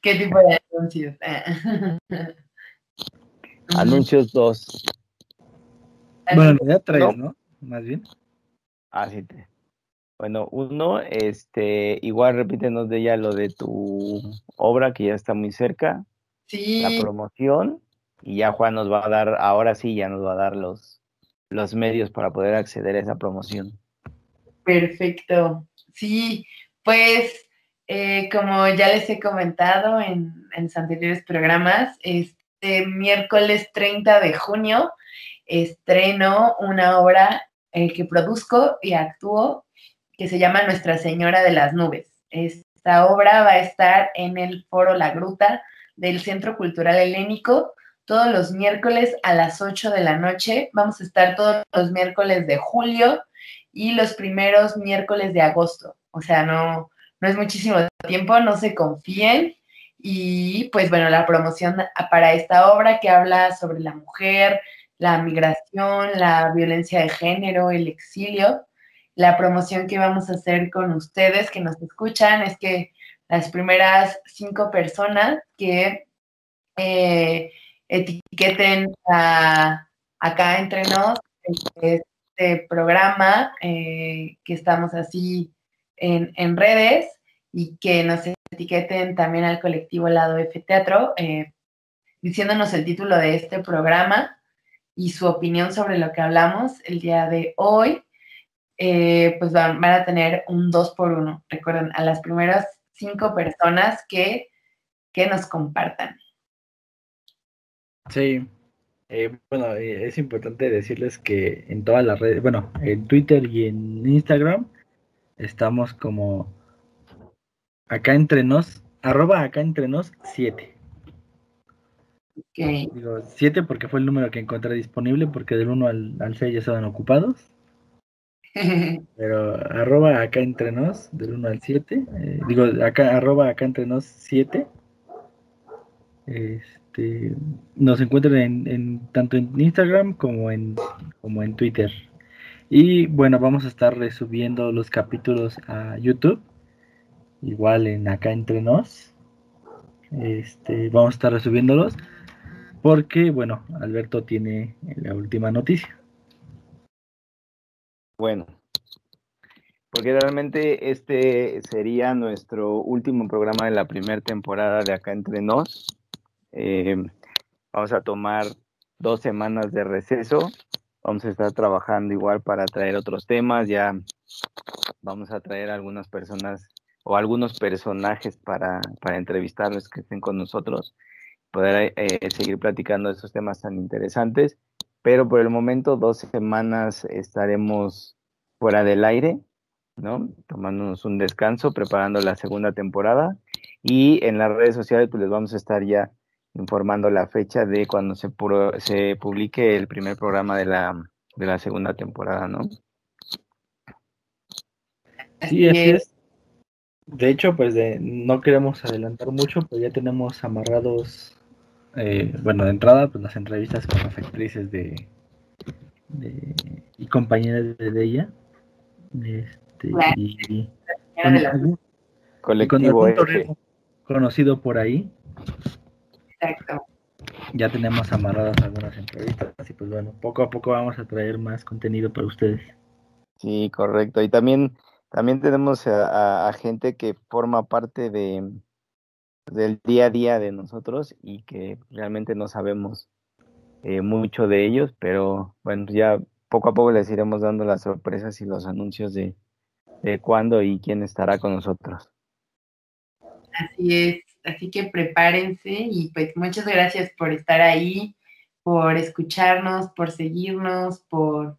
¿Qué tipo de anuncios? anuncios dos. Bueno, ya tres, ¿no? Más bien. Ah, sí. Te... Bueno, uno, este, igual repítenos de ella lo de tu obra que ya está muy cerca. Sí. La promoción. Y ya Juan nos va a dar, ahora sí, ya nos va a dar los, los medios para poder acceder a esa promoción. Perfecto. Sí, pues eh, como ya les he comentado en, en los anteriores programas, este miércoles 30 de junio estreno una obra eh, que produzco y actúo que se llama Nuestra Señora de las Nubes. Esta obra va a estar en el Foro La Gruta del Centro Cultural Helénico todos los miércoles a las 8 de la noche. Vamos a estar todos los miércoles de julio y los primeros miércoles de agosto. O sea, no, no es muchísimo tiempo, no se confíen. Y pues bueno, la promoción para esta obra que habla sobre la mujer, la migración, la violencia de género, el exilio, la promoción que vamos a hacer con ustedes que nos escuchan es que las primeras cinco personas que eh, etiqueten a, acá entre nos este programa eh, que estamos así en, en, redes y que nos etiqueten también al colectivo Lado F Teatro eh, diciéndonos el título de este programa y su opinión sobre lo que hablamos el día de hoy eh, pues van, a tener un 2 por 1 Recuerden, a las primeras cinco personas que, que nos compartan. Sí, eh, bueno, eh, es importante decirles que en todas las redes, bueno, en Twitter y en Instagram estamos como acá entre nos, arroba acá entre nos 7. Digo 7 porque fue el número que encontré disponible porque del 1 al, al 6 ya estaban ocupados. Pero arroba acá entre nos, del 1 al 7. Eh, digo, acá, arroba acá entre nos 7. Este, nos encuentren en, tanto en Instagram como en, como en Twitter. Y bueno, vamos a estar resubiendo los capítulos a YouTube. Igual en acá entre nos. Este, vamos a estar resubiéndolos. Porque, bueno, Alberto tiene la última noticia. Bueno, porque realmente este sería nuestro último programa de la primera temporada de Acá Entre Nos. Eh, vamos a tomar dos semanas de receso. Vamos a estar trabajando igual para traer otros temas. Ya vamos a traer algunas personas o algunos personajes para, para entrevistarlos que estén con nosotros, poder eh, seguir platicando de estos temas tan interesantes. Pero por el momento, dos semanas estaremos fuera del aire ¿no? Tomándonos un descanso, preparando la segunda temporada. Y en las redes sociales, pues les vamos a estar ya informando la fecha de cuando se, se publique el primer programa de la, de la segunda temporada, ¿no? Sí, así es. De hecho, pues de, no queremos adelantar mucho, pues ya tenemos amarrados, eh, bueno, de entrada, pues las entrevistas con las actrices de, y compañeras de ella. Este, y, colectivo conocido por ahí. Exacto. Ya tenemos amarradas algunas entrevistas y pues bueno, poco a poco vamos a traer más contenido para ustedes. Sí, correcto. Y también, también tenemos a, gente que forma parte de del día a día de nosotros y que realmente no sabemos eh, mucho de ellos, pero bueno, ya poco a poco les iremos dando las sorpresas y los anuncios de, de cuándo y quién estará con nosotros. Así es, así que prepárense y pues muchas gracias por estar ahí, por escucharnos, por seguirnos, por,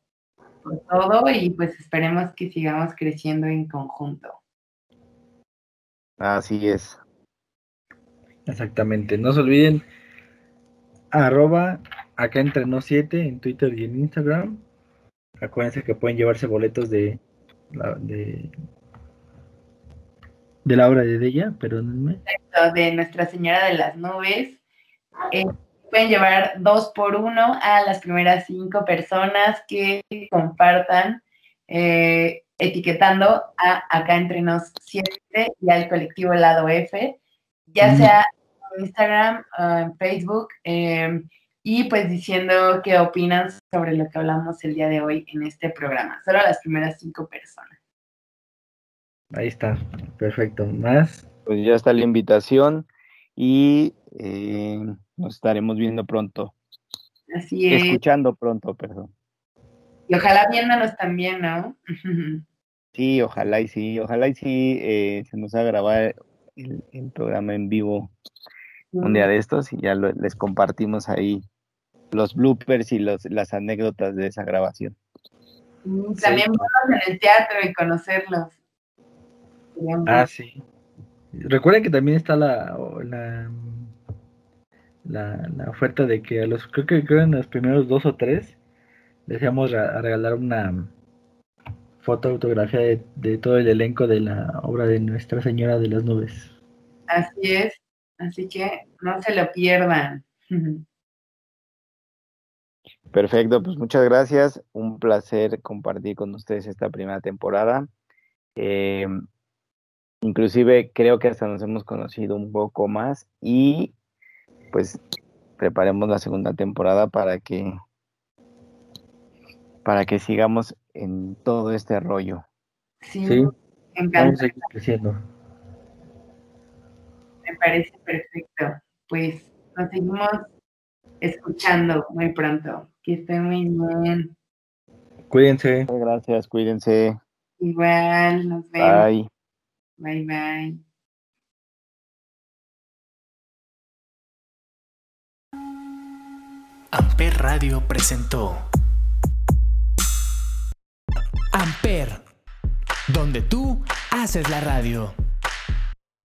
por todo y pues esperemos que sigamos creciendo en conjunto. Así es. Exactamente. No se olviden arroba acá entre nos 7 en Twitter y en Instagram. Acuérdense que pueden llevarse boletos de de, de la obra de ella, perdónenme. De Nuestra Señora de las Nubes. Eh, pueden llevar dos por uno a las primeras cinco personas que compartan, eh, etiquetando a acá entre nos siete y al colectivo Lado F, ya sea Instagram, en Facebook, eh, y pues diciendo qué opinan sobre lo que hablamos el día de hoy en este programa. Solo las primeras cinco personas. Ahí está, perfecto. Más. Pues ya está la invitación y eh, nos estaremos viendo pronto. Así es. Escuchando pronto, perdón. Y ojalá viéndonos también, ¿no? sí, ojalá y sí, ojalá y sí eh, se nos haga grabar el, programa en vivo un día de estos y ya les compartimos ahí los bloopers y los, las anécdotas de esa grabación. Mm, también vamos en el teatro y conocerlos. Ah, sí. Recuerden que también está la, la, la, oferta de que a los, creo que creo en los primeros dos o tres, a regalar una foto autografía de, de todo el elenco de la obra de Nuestra Señora de las Nubes. Así es, así que no se lo pierdan. Perfecto, pues muchas gracias. Un placer compartir con ustedes esta primera temporada. Eh, inclusive creo que hasta nos hemos conocido un poco más y pues preparemos la segunda temporada para que para que sigamos en todo este rollo. Sí, Vamos a creciendo. Me parece perfecto. Pues nos seguimos escuchando muy pronto. Que estén muy bien. Cuídense. Gracias, cuídense. Igual, nos vemos. Bye. Bye, bye. Amper Radio presentó Amper, donde tú haces la radio.